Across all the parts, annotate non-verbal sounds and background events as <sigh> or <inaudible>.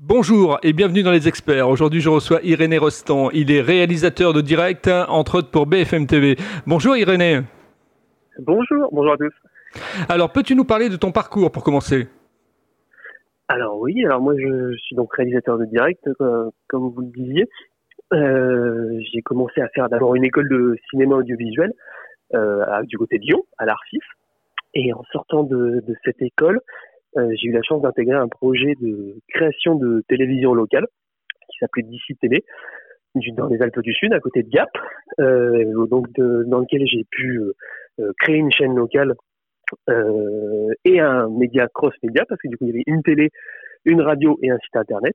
Bonjour et bienvenue dans Les Experts. Aujourd'hui, je reçois Irénée Rostand. Il est réalisateur de direct, entre autres pour BFM TV. Bonjour Irénée. Bonjour, bonjour à tous. Alors, peux-tu nous parler de ton parcours pour commencer? Alors oui, alors moi je suis donc réalisateur de direct, euh, comme vous le disiez. Euh, j'ai commencé à faire d'abord une école de cinéma audiovisuel euh, du côté de Lyon, à l'Arcif. Et en sortant de, de cette école, j'ai eu la chance d'intégrer un projet de création de télévision locale qui s'appelait DC Télé dans les Alpes du Sud, à côté de Gap, euh, dans lequel j'ai pu euh, créer une chaîne locale euh, et un média cross-média, parce que du coup il y avait une télé, une radio et un site internet.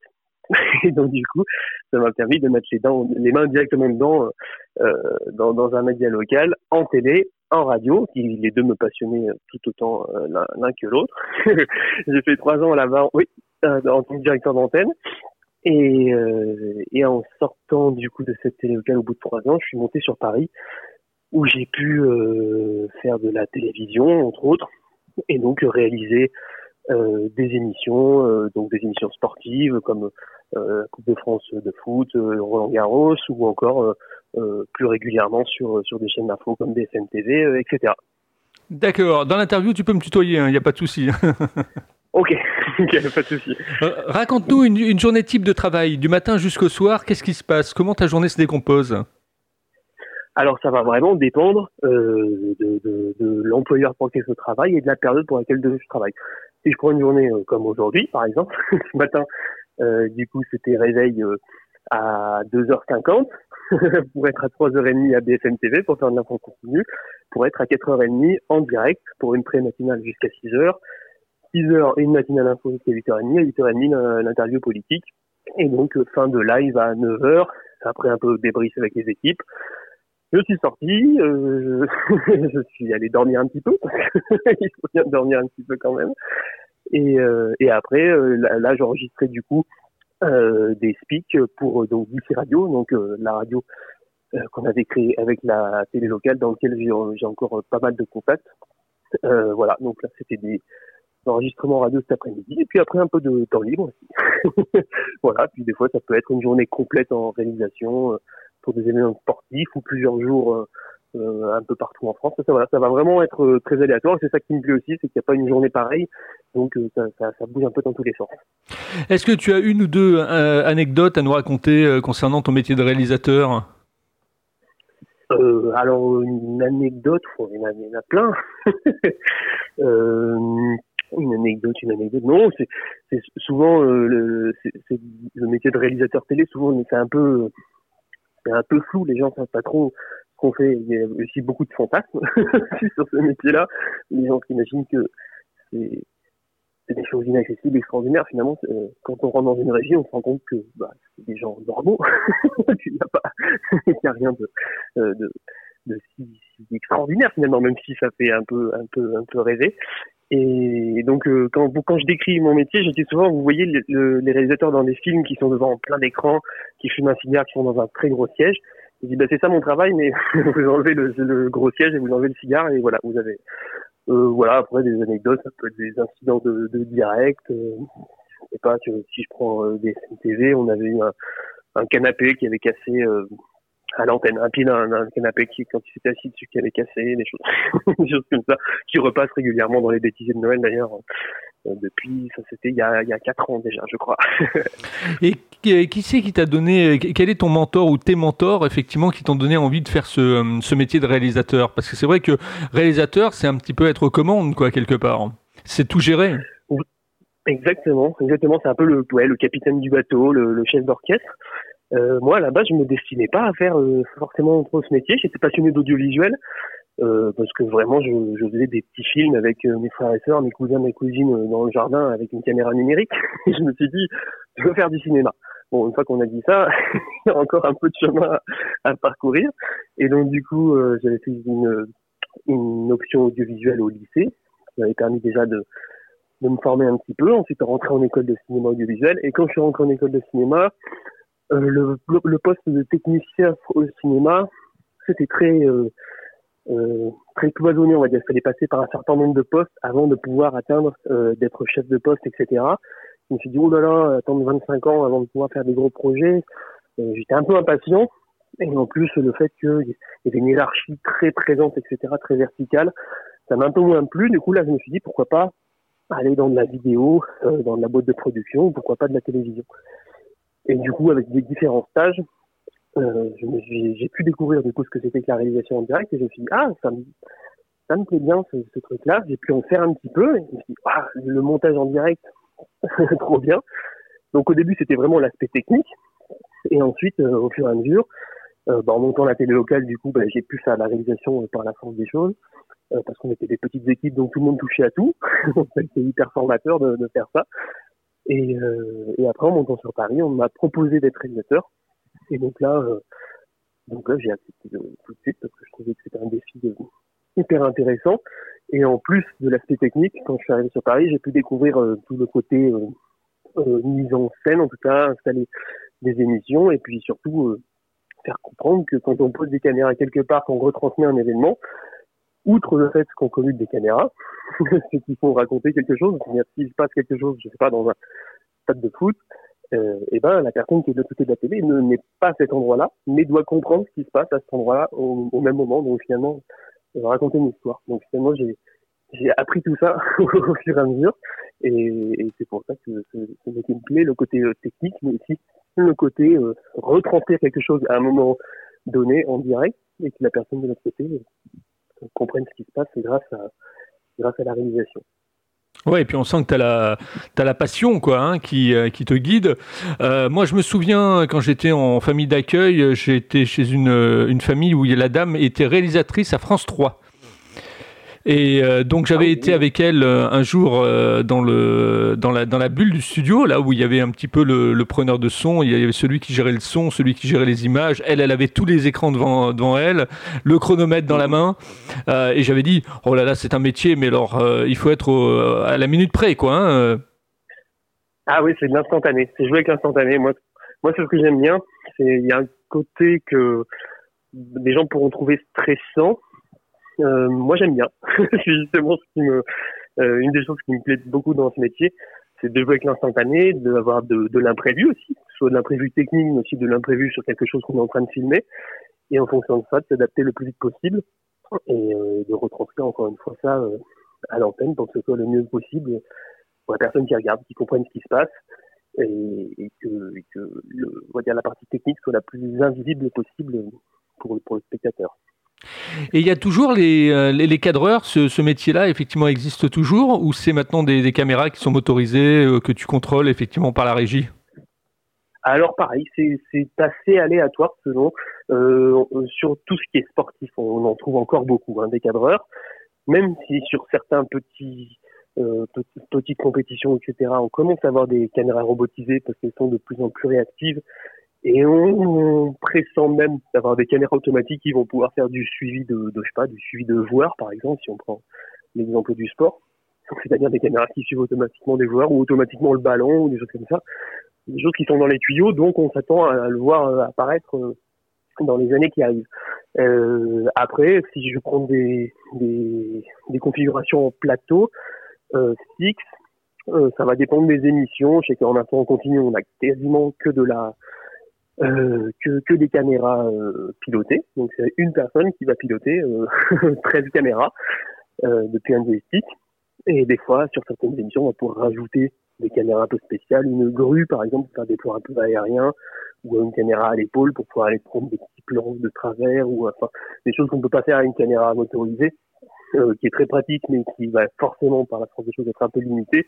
<laughs> Et donc du coup, ça m'a permis de mettre les, mains directement dedans, euh, dans, dans, un média local, en télé, en radio, qui les deux me passionnaient tout autant euh, l'un que l'autre. <laughs> J'ai fait trois ans là-bas, oui, euh, en tant que directeur d'antenne. Et, euh, en sortant du coup de cette télé au bout de trois ans, je suis monté sur Paris, où j'ai pu faire de la télévision, entre autres, et donc réaliser euh, des émissions, euh, donc des émissions sportives comme euh, Coupe de France de foot, Roland Garros, ou encore plus régulièrement sur sur des chaînes d'info comme BFM TV, etc. D'accord. Dans l'interview, tu peux me tutoyer, il hein, n'y a pas de souci. <laughs> <laughs> ok, pas de souci. Raconte-nous une, une, journée type de travail, du matin jusqu'au soir. Qu'est-ce qui se passe? Comment ta journée se décompose? Alors ça va vraiment dépendre euh, de, de, de l'employeur pour lequel je travaille et de la période pour laquelle je travaille. Si je prends une journée euh, comme aujourd'hui, par exemple, <laughs> ce matin, euh, du coup, c'était réveil euh, à 2h50 <laughs> pour être à 3h30 à BFM TV pour faire de l'info continue, pour être à 4h30 en direct pour une pré-matinale jusqu'à 6h, 6h une matinale info jusqu'à 8h30, à 8h30 l'interview politique, et donc fin de live à 9h, après un peu débrief avec les équipes, je suis sorti, euh, <laughs> je suis allé dormir un petit peu, il faut bien dormir un petit peu quand même. Et, euh, et après, euh, là, j'ai enregistré du coup euh, des speaks pour donc DC Radio, donc la radio qu'on avait créée avec la télé locale dans laquelle j'ai encore pas mal de contacts. voilà, donc là c'était des enregistrements radio cet après-midi et puis après un peu de temps libre aussi. <laughs> voilà, puis des fois ça peut être une journée complète en réalisation pour des événements sportifs ou plusieurs jours un peu partout en France. Ça, voilà, ça va vraiment être euh, très aléatoire. C'est ça qui me plaît aussi, c'est qu'il n'y a pas une journée pareille, donc ça, ça, ça, bouge un peu dans tous les sens. Est-ce que tu as une ou deux anecdotes à nous raconter concernant ton métier de réalisateur? Euh, alors une anecdote, il y en a, plein. <laughs> euh, une anecdote, une anecdote. Non, c'est souvent le, le métier de réalisateur télé. Souvent, c'est un peu c'est un peu flou, les gens savent pas trop qu'on fait. Il y a aussi beaucoup de fantasmes <laughs> sur ce métier-là. Les gens s'imaginent que c'est des choses inaccessibles, extraordinaires. Finalement, euh, quand on rentre dans une régie, on se rend compte que bah, c'est des gens normaux. <laughs> Il n'y <laughs> a rien de, euh, si, extraordinaire finalement, même si ça fait un peu, un rêver. Et donc, euh, quand, je décris mon métier, je dis souvent, vous voyez les réalisateurs dans des films qui sont devant plein d'écran, qui fument un cigare, qui sont dans un très gros siège. Je dis, bah, c'est ça mon travail, mais <laughs> vous enlevez le, gros siège et vous enlevez le cigare, et voilà, vous avez, euh, voilà, après des anecdotes, des incidents de, de direct. Euh, je sais pas, si je prends euh, des TV, on avait eu un, un canapé qui avait cassé euh, à l'antenne, un pied d'un canapé qui, quand il s'était assis dessus, qui avait cassé, des choses, <laughs> des choses comme ça, qui repassent régulièrement dans les bêtisiers de Noël d'ailleurs. Euh, depuis, ça c'était il y a, il y a 4 ans déjà, je crois. <laughs> Et qui c'est qui t'a donné, quel est ton mentor ou tes mentors, effectivement, qui t'ont donné envie de faire ce, ce métier de réalisateur? Parce que c'est vrai que réalisateur, c'est un petit peu être aux commandes, quoi, quelque part. C'est tout gérer. Exactement, exactement. C'est un peu le, ouais, le capitaine du bateau, le, chef d'orchestre. Euh, moi, base, je me destinais pas à faire euh, forcément trop ce métier. J'étais passionné d'audiovisuel euh, parce que vraiment, je, je, faisais des petits films avec euh, mes frères et sœurs, mes cousins, mes cousines euh, dans le jardin avec une caméra numérique. <laughs> Et je me suis dit, je veux faire du cinéma. Bon, une fois qu'on a dit ça, <laughs> il y a encore un peu de chemin à, parcourir. Et donc, du coup, j'avais fait une, option audiovisuelle au lycée. Ça m'avait permis déjà de, me former un petit peu. Ensuite, rentrer en école de cinéma audiovisuel. Et quand je suis rentré en école de cinéma, euh, le, le, poste de technicien au cinéma, c'était très euh, euh, très cloisonné, on va dire. Il fallait passer par un certain nombre de postes avant de pouvoir atteindre d'être chef de poste, etc. Je me suis dit, oh là là, attendre 25 ans avant de pouvoir faire des gros projets. J'étais un peu impatient. Et en plus, le fait qu'il y avait une hiérarchie très présente, etc., très verticale, ça m'a un peu moins plu. Du coup, là, je me suis dit, pourquoi pas aller dans de la vidéo, euh, dans de la boîte de production, pourquoi pas de la télévision. Et du coup, avec des différents stages, euh, j'ai pu découvrir du coup ce que c'était que la réalisation en direct et je me suis dit, ah, ça me, ça me plaît bien ce, ce truc-là. J'ai pu en faire un petit peu et je me suis dit, ah, le montage en direct, <laughs> trop bien. Donc au début, c'était vraiment l'aspect technique. Et ensuite, euh, au fur et à mesure, euh, bah, en montant la télé locale, du coup, bah, j'ai pu faire la réalisation euh, par la force des choses, parce qu'on était des petites équipes, donc tout le monde touchait à tout. <laughs> c'était hyper formateur de, de, faire ça. Et, après, en montant sur Paris, on m'a proposé d'être réalisateur. Et donc là, donc là, j'ai accepté tout de suite parce que je trouvais que c'était un défi hyper intéressant. Et en plus de l'aspect technique, quand je suis arrivé sur Paris, j'ai pu découvrir tout le côté mise en scène, en tout cas, installer des émissions, et puis surtout faire comprendre que quand on pose des caméras quelque part, qu'on retransmet un événement, outre le fait qu'on commute des caméras, <laughs> c'est qu'il faut raconter quelque chose. S'il se passe quelque chose, je sais pas, dans un stade de foot, euh, et ben la personne qui est de l'autre côté de la télé ne n'est pas à cet endroit-là, mais doit comprendre ce qui se passe à cet endroit-là au, même moment. Donc finalement, raconter une histoire. Donc finalement, j'ai j'ai appris tout ça <laughs> au fur et à mesure, et, et c'est pour ça que ce, métier me plaît, le côté euh, technique, mais aussi le côté euh, retranscrire quelque chose à un moment donné en direct et que la personne de l'autre côté euh, comprenne ce qui se passe grâce à, grâce à la réalisation. Ouais, et puis on sent que tu la, la passion quoi, hein, qui, euh, qui te guide. Euh, moi, je me souviens, quand j'étais en famille d'accueil, j'étais chez une, une famille où la dame était réalisatrice à France 3. Et euh, donc j'avais ah été avec elle euh, un jour euh, dans, le, dans, la, dans la bulle du studio, là où il y avait un petit peu le, le, preneur de son, il y avait celui qui gérait le son, celui qui gérait les images. Elle, elle avait tous les écrans devant, devant elle, le chronomètre dans la main. et j'avais dit, oh là là, c'est un métier, mais alors il faut être à la minute près, quoi. Hein, ah oui, c'est de l'instantané. C'est jouer avec l'instantané. Moi, moi c'est ce que j'aime bien. Il y a un côté que des gens pourront trouver stressant euh, moi, j'aime bien. <laughs> c'est justement ce qui me, euh, une des choses qui me plaît beaucoup dans ce métier, c'est de jouer avec l'instantané, d'avoir de, de l'imprévu aussi, soit de l'imprévu technique, mais aussi de l'imprévu sur quelque chose qu'on est en train de filmer, et en fonction de ça, de s'adapter le plus vite possible et euh, de retranscrire encore une fois ça à l'antenne pour que ce soit le mieux possible pour la personne qui regarde, qui comprenne ce qui se passe et, que, la partie technique soit la plus invisible possible pour le spectateur. Et il y a toujours les, euh, cadreurs, ce, métier-là, effectivement, existe toujours Ou c'est maintenant des, caméras qui sont motorisées, euh, que tu contrôles effectivement par la régie? Alors pareil, c'est assez aléatoire selon euh, sur tout ce qui est sportif. On en trouve encore beaucoup hein, des cadreurs, même si sur certains petits petites compétitions, etc., on commence à avoir des caméras robotisées parce qu'elles sont de plus en plus réactives et on, pressent même d'avoir des caméras automatiques qui vont pouvoir faire du suivi de, de je sais pas, du suivi de joueurs, par exemple, si on prend l'exemple du sport. C'est-à-dire des caméras qui suivent automatiquement des joueurs ou automatiquement le ballon ou des choses comme ça. Des choses qui sont dans les tuyaux, donc on s'attend à le voir euh, apparaître euh, dans les années qui arrivent. Euh, après, si je prends des, des, des configurations en plateau euh, fixe, euh, ça va dépendre des émissions. Je sais qu'en temps continu, on a quasiment que de la euh, que, que des caméras euh, pilotées. Donc c'est une personne qui va piloter euh, <laughs> 13 caméras euh, depuis un joystick. Et des fois, sur certaines émissions, on va pouvoir rajouter des caméras un peu spéciales, une grue par exemple pour faire des plans un peu aériens, ou une caméra à l'épaule pour pouvoir aller prendre des petits plans de travers, ou enfin des choses qu'on ne peut pas faire à une caméra motorisée, euh, qui est très pratique, mais qui va forcément par la force des choses être un peu limitée.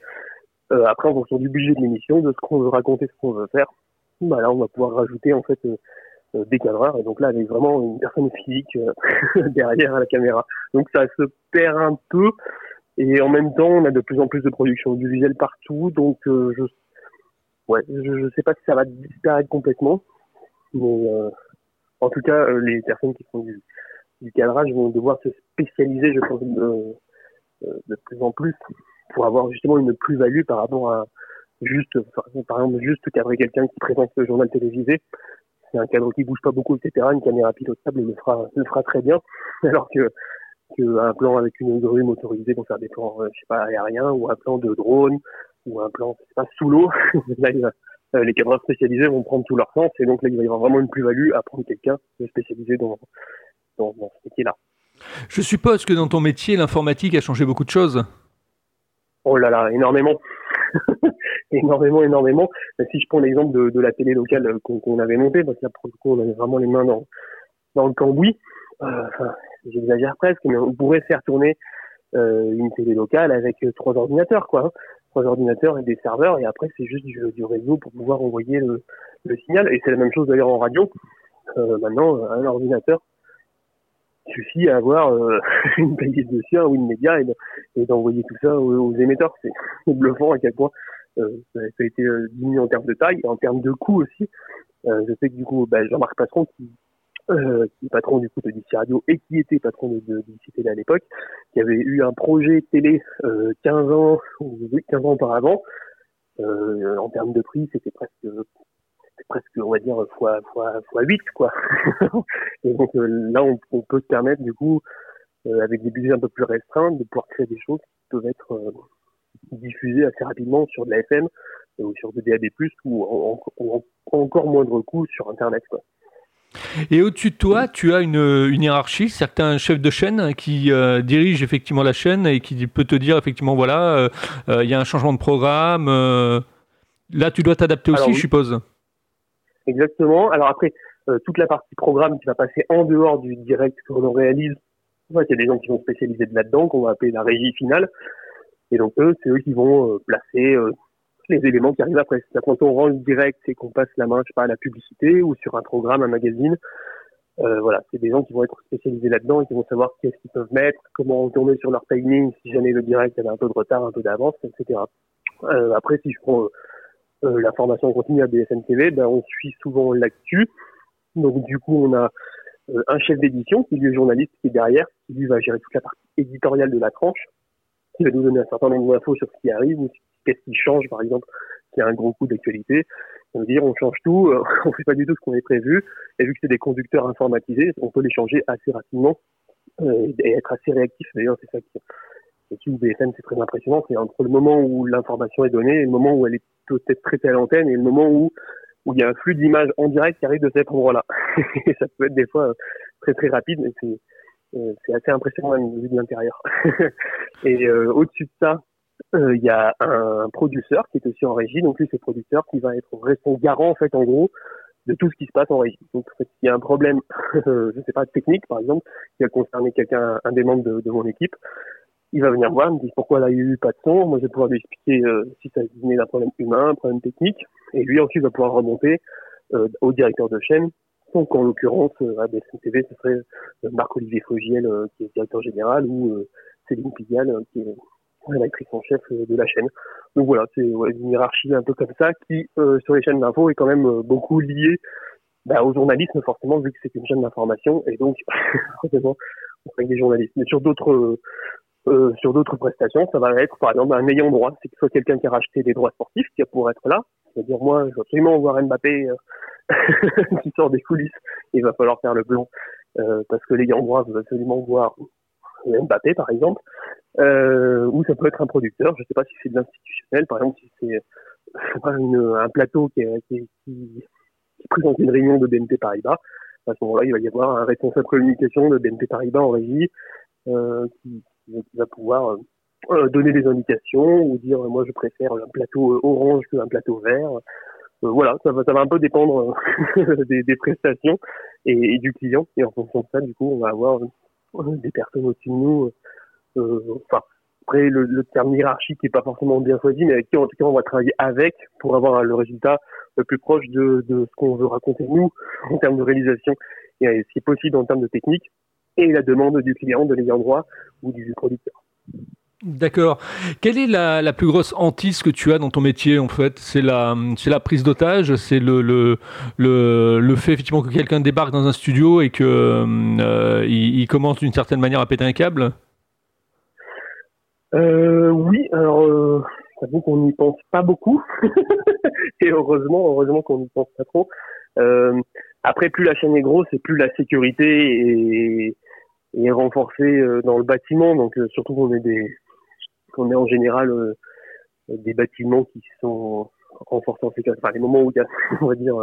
Après, en fonction du budget de l'émission, de ce qu'on veut raconter, ce qu'on veut faire, bah là on va pouvoir rajouter en fait euh, euh, des cadreurs. Et donc là avec vraiment une personne physique euh, <laughs> derrière la caméra. Donc ça se perd un peu. Et en même temps on a de plus en plus de production audiovisuelle partout. Donc je ouais je, je sais pas si ça va disparaître complètement. Mais en tout cas les personnes qui font du, du cadrage vont devoir se spécialiser je pense de plus en plus pour avoir justement une plus-value par rapport à juste, par exemple, juste cadrer quelqu'un qui présente le journal télévisé. C'est un cadre qui bouge pas beaucoup, etc. Une caméra pilotable le fera, le fera très bien. <laughs> Alors que, que un plan avec une grue motorisée pour faire des plans, euh, je sais pas, aériens ou un plan de drone ou un plan, c'est pas sous l'eau. <laughs> les cadreurs spécialisés vont prendre tout leur sens et donc là, il va y avoir vraiment une plus-value à prendre quelqu'un spécialisé dans, dans, dans ce métier-là. Je suppose que dans ton métier, l'informatique a changé beaucoup de choses? Oh là là, énormément. <laughs> énormément, énormément. Si je prends l'exemple de, la télé locale qu'on avait montée, parce que là, pour le coup, on avait vraiment les mains dans, le cambouis. Euh, J'exagère presque, mais on pourrait faire tourner euh, une télé locale avec trois ordinateurs, quoi. Hein. Trois ordinateurs et des serveurs, et après, c'est juste du, réseau pour pouvoir envoyer le, signal. Et c'est la même chose d'ailleurs en radio. Euh, maintenant, un ordinateur suffit à avoir euh, <laughs> une playlist de sien ou une média et, d'envoyer tout ça aux, émetteurs. C'est <laughs> bluffant à quel point euh, ça, a été euh, diminué en termes de taille et en termes de coût aussi. je sais que du coup, bah, Jean-Marc Passeron, qui, qui est patron du coup de DC Radio et qui était patron de, DC Télé à l'époque, qui avait eu un projet télé 15 ans ou 15 ans auparavant. en termes de prix, c'était presque c'est presque, on va dire, fois, fois, fois 8, quoi. <laughs> et donc euh, là, on, on, peut se permettre, du coup, euh, avec des budgets un peu plus restreints, de pouvoir créer des choses qui peuvent être euh, diffusées assez rapidement sur de la FM ou sur du DAB+, ou, en, ou en, encore moindre coût sur Internet, quoi. Et au-dessus de toi, tu as une, une hiérarchie, certains chefs de chaîne qui euh, dirigent effectivement la chaîne et qui peut te dire effectivement voilà, il y a un changement de programme. là, tu dois t'adapter aussi, je suppose. Exactement. Alors après, euh, toute la partie programme qui va passer en dehors du direct que l'on réalise, il y a des gens qui vont spécialiser de là-dedans, qu'on va appeler la régie finale. Et donc eux, c'est eux qui vont euh, placer euh, les éléments qui arrivent après. Quand on rend le direct et qu'on passe la main, je sais pas, à la publicité ou sur un programme, un magazine, voilà, c'est des gens qui vont être spécialisés là-dedans et qui vont savoir qu'est-ce qu'ils peuvent mettre, comment retourner sur leur timing si jamais le direct avait un peu de retard, un peu d'avance, etc. Après, si je prends la formation continue à BSN TV, ben, on suit souvent l'actu. Donc du coup, on a euh, un chef d'édition qui lui est journaliste qui est derrière, qui lui va gérer toute la partie éditoriale de la tranche, qui va nous donner un certain nombre d'infos sur ce qui arrive ou qu'est-ce qui change, par exemple, s'il y a un gros coup d'actualité. On veut dire, on change tout, euh, <laughs> on fait pas du tout ce qu'on est prévu, et vu que c'est des conducteurs informatisés, on peut les changer assez rapidement et être assez réactif. D'ailleurs, c'est ça qui, BFM, c'est très impressionnant, c'est entre le moment où l'information est donnée et le moment où elle est peut-être traitée à l'antenne et le moment où où il y a un flux d'images en direct qui arrive de cet endroit-là. et <laughs> ça peut être des fois très très rapide, mais c'est euh, c'est assez impressionnant à vue de l'intérieur. <laughs> et euh, au-dessus de ça, euh, il y a un producteur qui est aussi en régie, donc lui c'est producteur qui va être responsable garant en fait en gros de tout ce qui se passe en régie. Donc s'il y a un problème, <laughs> je sais pas technique par exemple, qui a concerné quelqu'un, un des membres de, de mon équipe, il va venir voir, me dire pourquoi il n'y a eu pas de son. Moi je vais pouvoir lui expliquer euh, si ça venait d'un problème humain, un problème technique, et lui ensuite va pouvoir remonter euh, au directeur de chaîne. Donc en l'occurrence euh, à TV, ce serait Marc-Olivier Fogiel qui est directeur général ou Céline Pigalle qui est l'actrice en chef de la chaîne. Donc voilà, c'est une hiérarchie un peu comme ça qui sur les chaînes d'info est quand même beaucoup liée bah, au journalisme forcément vu que c'est une chaîne d'information et donc <laughs> forcément on fait des journalistes. Mais sur d'autres euh, sur d'autres prestations, ça va être par exemple un ayant droit, c'est que soit quelqu'un qui a racheté des droits sportifs qui a pour être là, c'est-à-dire moi je veux absolument voir Mbappé euh, <laughs> qui sort des coulisses, il va falloir faire le plan euh, parce que l'ayant droit veut absolument voir Mbappé par exemple, euh, ou ça peut être un producteur, je ne sais pas si c'est de l'institutionnel, par exemple si c'est un plateau qui, qui, qui, qui présente une réunion de BNP Paribas, à ce moment-là il va y avoir un responsable communication de BNP Paribas en régie euh, qui, va pouvoir euh, euh, donner des indications ou dire moi je préfère un plateau euh, orange qu'un plateau vert. voilà, ça va, ça va un peu dépendre <laughs> des, des, prestations et, du client. Et en fonction de ça, du coup, on va avoir des personnes au-dessus de nous. enfin, après, le, le, terme hiérarchique n'est pas forcément bien choisi, mais avec qui en tout cas on va travailler avec pour avoir le résultat le plus proche de, de ce qu'on veut raconter nous en termes de réalisation et ce qui est possible en termes de technique et la demande du client, de l'ayant droit ou du producteur. D'accord. Quelle est la, la, plus grosse hantise que tu as dans ton métier en fait? C'est la, c'est la prise d'otage, c'est le, le, le, le, fait effectivement que quelqu'un débarque dans un studio et que euh, il, il, commence d'une certaine manière à péter un câble? Euh, oui, alors euh, j'avoue qu'on n'y pense pas beaucoup <laughs> et heureusement, heureusement qu'on n'y pense pas trop. Euh, après, plus la chaîne est grosse et plus la sécurité est, est renforcée euh, dans le bâtiment. Donc, euh, surtout qu'on est des, qu'on est en général des bâtiments qui sont renforcés en sécurité. Enfin, les moments où il y a, <laughs> on va dire,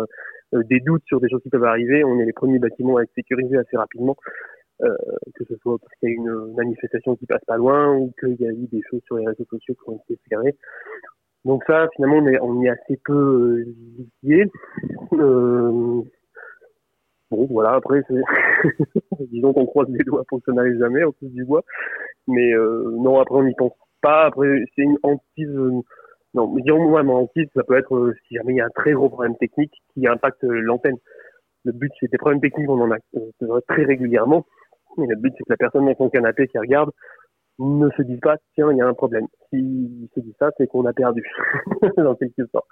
des doutes sur des choses qui peuvent arriver, on est les premiers bâtiments à être sécurisés assez rapidement. Euh, que ce soit parce qu'il y a une manifestation qui passe pas loin ou qu'il y a eu des choses sur les réseaux sociaux qui ont été fermées. Donc ça, finalement, on, est, est assez peu lié. Euh, bon, voilà, après, <laughs> disons qu'on croise les doigts pour que ça n'arrive jamais, au plus du bois. Mais euh, non, après, on n'y pense pas. Après, c'est une hantise... Euh, non, disons moi, ma hantise, ça peut être euh, si jamais il y a un très gros problème technique qui impacte l'antenne. Le but, c'est des problèmes techniques, on en a très régulièrement. Mais le but, c'est que la personne dans son canapé qui regarde ne se dise pas, tiens, il y a un problème. S'il se dit ça, c'est qu'on a perdu, <laughs> dans quelque sorte.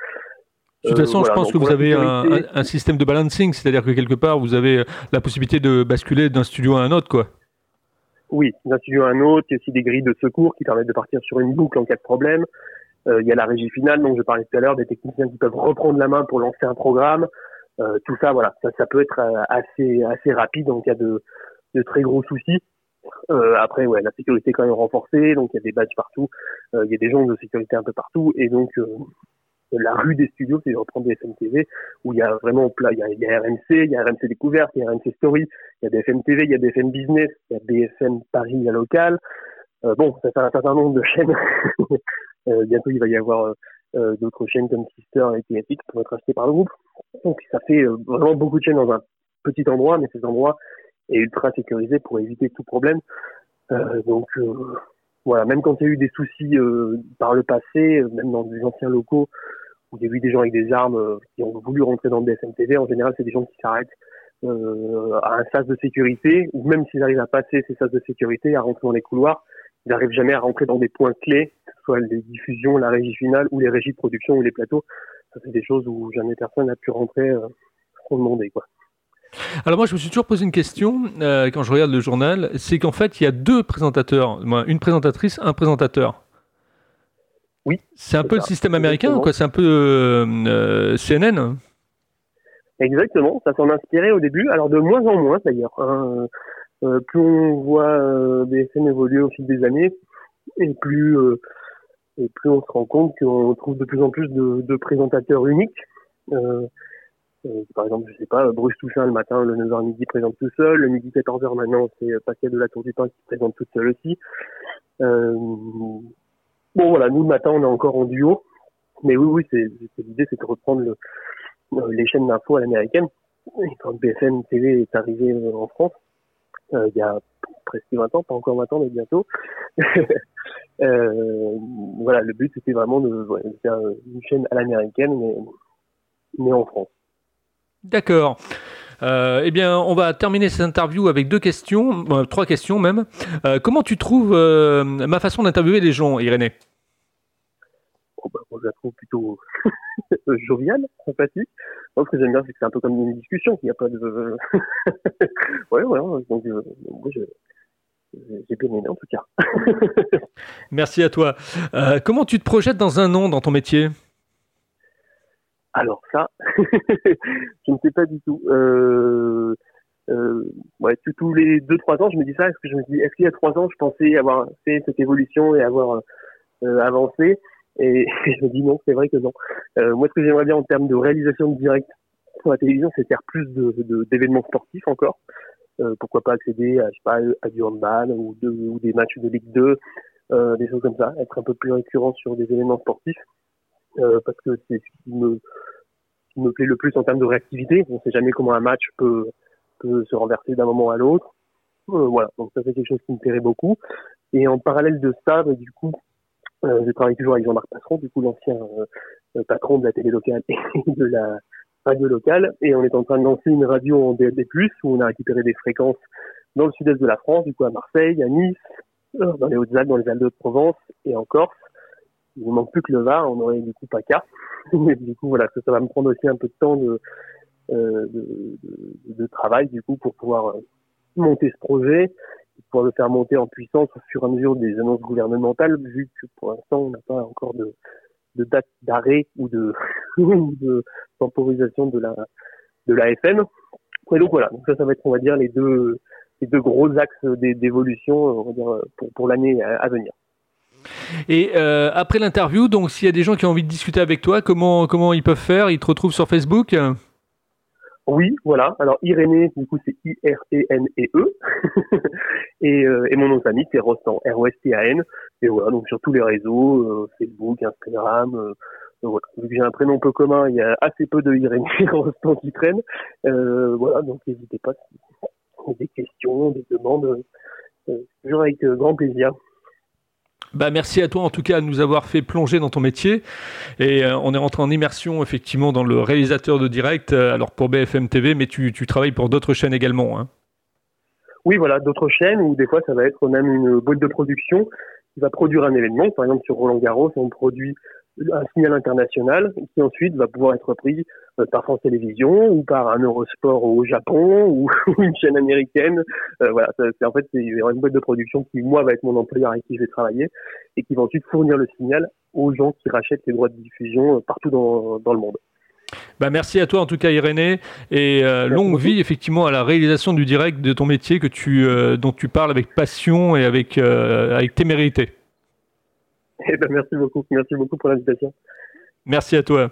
De toute façon, euh, je pense que vous avez un, système de balancing, c'est-à-dire que quelque part, vous avez la possibilité de basculer d'un studio à un autre, quoi. Oui, d'un studio à un autre. Il y a aussi des grilles de secours qui permettent de partir sur une boucle en cas de problème. Euh, il y a la régie finale, dont je parlais tout à l'heure, des techniciens qui peuvent reprendre la main pour lancer un programme. Euh, tout ça, voilà, ça, ça, peut être assez assez rapide en cas de, de très gros soucis. Euh, après, ouais, la sécurité est quand même renforcée, donc il y a des badges partout, euh, il y a des gens de sécurité un peu partout, et donc euh, la rue des studios, c'est de reprendre des FMTV, où il y a vraiment il y a, il y a RMC, il y a RMC Découverte, il y a RMC Story, il y a des FMTV, il y a des FM Business, il y a BFM Paris, la locale. Euh, bon, ça fait un certain nombre de chaînes. <laughs> euh, bientôt, il va y avoir euh, d'autres chaînes comme Sister et TFX qui vont être achetées par le groupe. Donc, ça fait vraiment beaucoup de chaînes dans un petit endroit, mais ces endroits et ultra sécurisé pour éviter tout problème. Euh, donc euh, voilà, même quand il y a eu des soucis euh, par le passé, même dans des anciens locaux où a eu des gens avec des armes qui ont voulu rentrer dans le DSM TV, en général c'est des gens qui s'arrêtent à un sas de sécurité, ou même s'ils arrivent à passer ces sas de sécurité, à rentrer dans les couloirs, ils n'arrivent jamais à rentrer dans des points clés, que ce soit les diffusions, la régie finale ou les régies de production ou les plateaux. Ça c'est des choses où jamais personne n'a pu rentrer sans demander quoi. Alors moi, je me suis toujours posé une question euh, quand je regarde le journal, c'est qu'en fait, il y a deux présentateurs, une présentatrice, un présentateur. Oui. C'est un peu le système américain, quoi? C'est un peu euh, euh, CNN. Exactement. Ça s'en inspirait au début. Alors de moins en moins d'ailleurs. Hein. plus on voit BFM évoluer au fil des années, et plus et plus on se rend compte qu'on trouve de plus en plus de, de présentateurs uniques. Euh, par exemple, je sais pas, Bruce Toussaint le matin, le 9h midi présente tout seul, le midi 14h maintenant, c'est Pascal de la Tour du Pain qui présente toute seule aussi. Euh, bon voilà, nous le matin on est encore en duo, mais oui oui, c'est l'idée c'est de reprendre euh, les chaînes d'infos à l'américaine. Et quand BFM TV est arrivé euh, en France, euh, il y a presque 20 ans, pas encore 20 ans mais bientôt. <laughs> voilà, le but c'était vraiment de, faire une chaîne à l'américaine mais en France. D'accord. Euh, eh bien, on va terminer cette interview avec deux questions, euh, trois questions même. Euh, comment tu trouves ma façon d'interviewer les gens, Irénée? Oh bah, Je la trouve plutôt <laughs> joviale, sympathique. Moi, ce que j'aime bien, c'est que c'est un peu comme une discussion. Il n'y a pas de. <laughs> ouais, ouais. Donc, moi, je... j'ai bien aimé en tout cas. <laughs> Merci à toi. comment tu te projettes dans un an dans ton métier? Alors ça, <laughs> je ne sais pas du tout. Euh, euh, ouais, tous les deux trois ans, je me dis ça. Est-ce que je me dis, est-ce qu'il y a trois ans, je pensais avoir fait cette évolution et avoir euh, avancé? Et <laughs> je me dis non, c'est vrai que non. Euh, moi, ce que j'aimerais bien en termes de réalisation de direct sur la télévision, c'est faire plus de, d'événements sportifs encore. Euh, pourquoi pas accéder à, je à du handball ou, de, ou des matchs de Ligue 2, euh, des choses comme ça. Être un peu plus récurrent sur des événements sportifs. Euh, parce que c'est ce qui me, qui me plaît le plus en termes de réactivité. On ne sait jamais comment un match peut, peut se renverser d'un moment à l'autre. Euh, voilà, donc ça c'est quelque chose qui me plairait beaucoup. Et en parallèle de ça, bah, du coup, euh, je travaille toujours avec Jean-Marc Passeron, du coup l'ancien euh, patron de la télé locale <laughs> et de la radio locale, et on est en train de lancer une radio en DAB+, où on a récupéré des fréquences dans le sud-est de la France, du coup à Marseille, à Nice, dans les Hautes-Alpes, dans les Alpes de Provence et en Corse. Il ne manque plus que le Var, on aurait du coup pas qu'à. <laughs> du coup, voilà, ça, ça, va me prendre aussi un peu de temps de, euh, de, de, de, travail, du coup, pour pouvoir euh, monter ce projet, pouvoir le faire monter en puissance au fur et à mesure des annonces gouvernementales, vu que pour l'instant, on n'a pas encore de, de date d'arrêt ou de, <laughs> de temporisation de la, de la FM. Et donc voilà, donc ça, ça va être, on va dire, les deux, les deux gros axes d'évolution, on va dire, pour, pour l'année à venir. Et euh, après l'interview, donc s'il y a des gens qui ont envie de discuter avec toi, comment, comment ils peuvent faire? Ils te retrouvent sur Facebook? Oui, voilà. Alors Irénée, du coup, c'est I-R-E-N-E-E. <laughs> et, euh, et mon nom c'est Rostan, R-O-S-T-A-N. Et voilà, donc sur tous les réseaux, euh, Facebook, Instagram. Voilà. Vu que j'ai un prénom peu commun, il y a assez peu de Irénée Rostan qui traînent. voilà, donc n'hésitez pas si vous avez des questions, des demandes. toujours avec grand plaisir. Bah, merci à toi en tout cas de nous avoir fait plonger dans ton métier. Et euh, on est rentré en immersion effectivement dans le réalisateur de direct, euh, alors pour BFM TV, mais tu, tu travailles pour d'autres chaînes également. Hein. Oui, voilà, d'autres chaînes ou des fois ça va être même une boîte de production qui va produire un événement. Par exemple sur Roland Garros, on produit un signal international qui ensuite va pouvoir être pris euh, par France Télévisions ou par un Eurosport au Japon <laughs> ou une chaîne américaine. Euh, voilà, c'est en fait c'est une boîte de production qui moi va être mon employeur avec qui je vais travailler et qui va ensuite fournir le signal aux gens qui rachètent les droits de diffusion euh, partout dans le monde. Bah merci à toi en tout cas Irénée et longue vie effectivement à la réalisation du direct de ton métier que tu, dont tu parles avec passion et avec, avec témérité. Eh ben, merci beaucoup. Merci beaucoup pour l'invitation. Merci à toi.